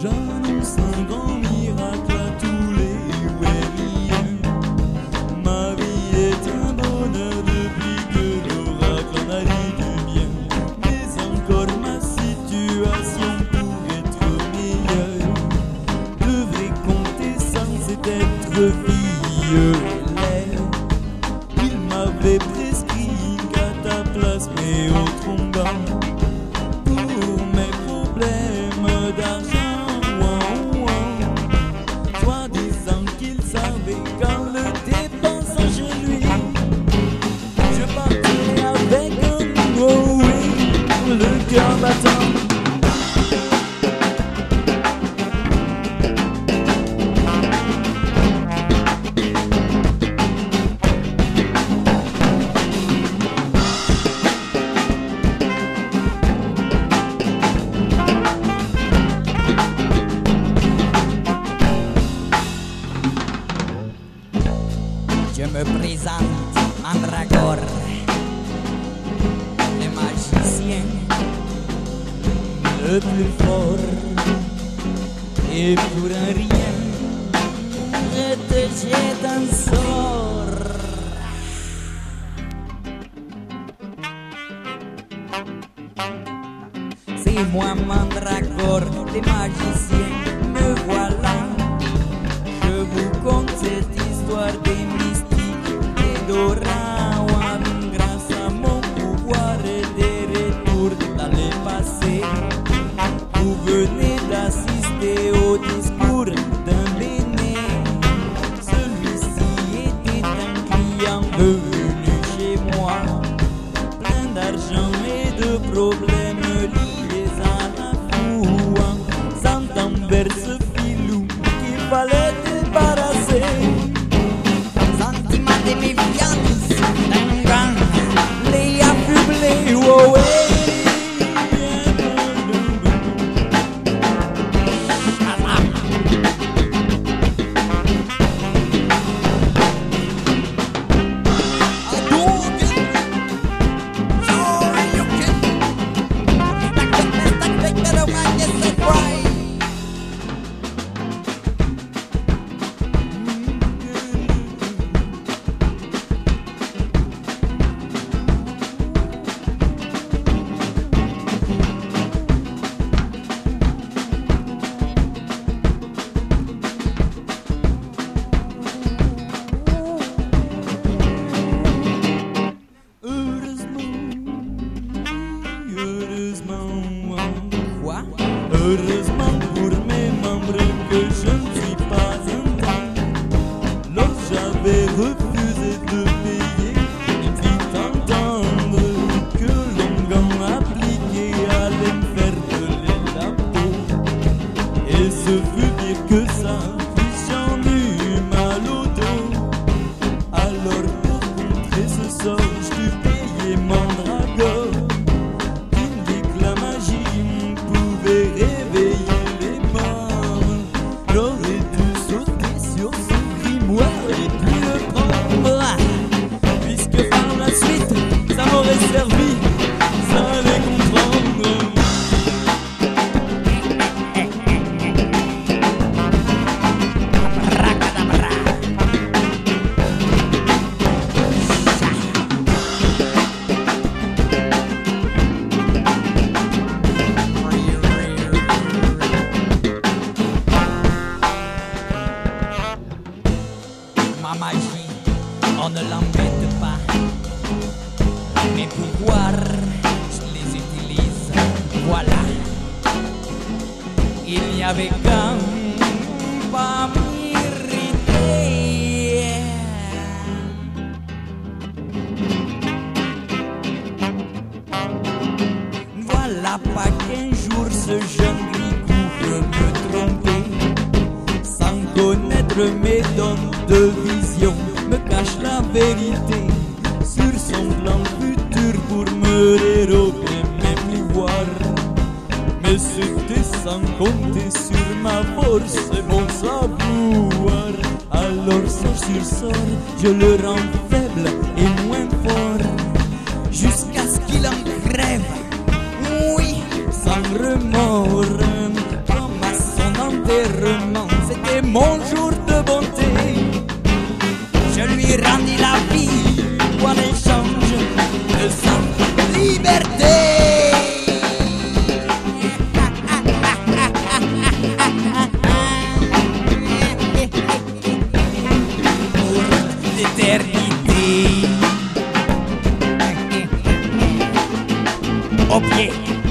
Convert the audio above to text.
J'annonce un grand miracle. de flor que duraría que te tan sor. Si Juan Mandragor de magicien Yeah. servi avec gang pas m'irriter. Voilà pas qu'un jour ce jeune gris me tromper sans connaître mes dons de vision me cache la vérité sur son plan futur pour me dérober même l'ivoire. Et c'était sans compter sur ma force et mon savoir. Alors sort sur sort, je le rends faible et moins fort. Jusqu'à ce qu'il en crève, oui, sans remords. Comme à son enterrement, c'était mon jour de bonté. Je lui rendis la vie. Okay.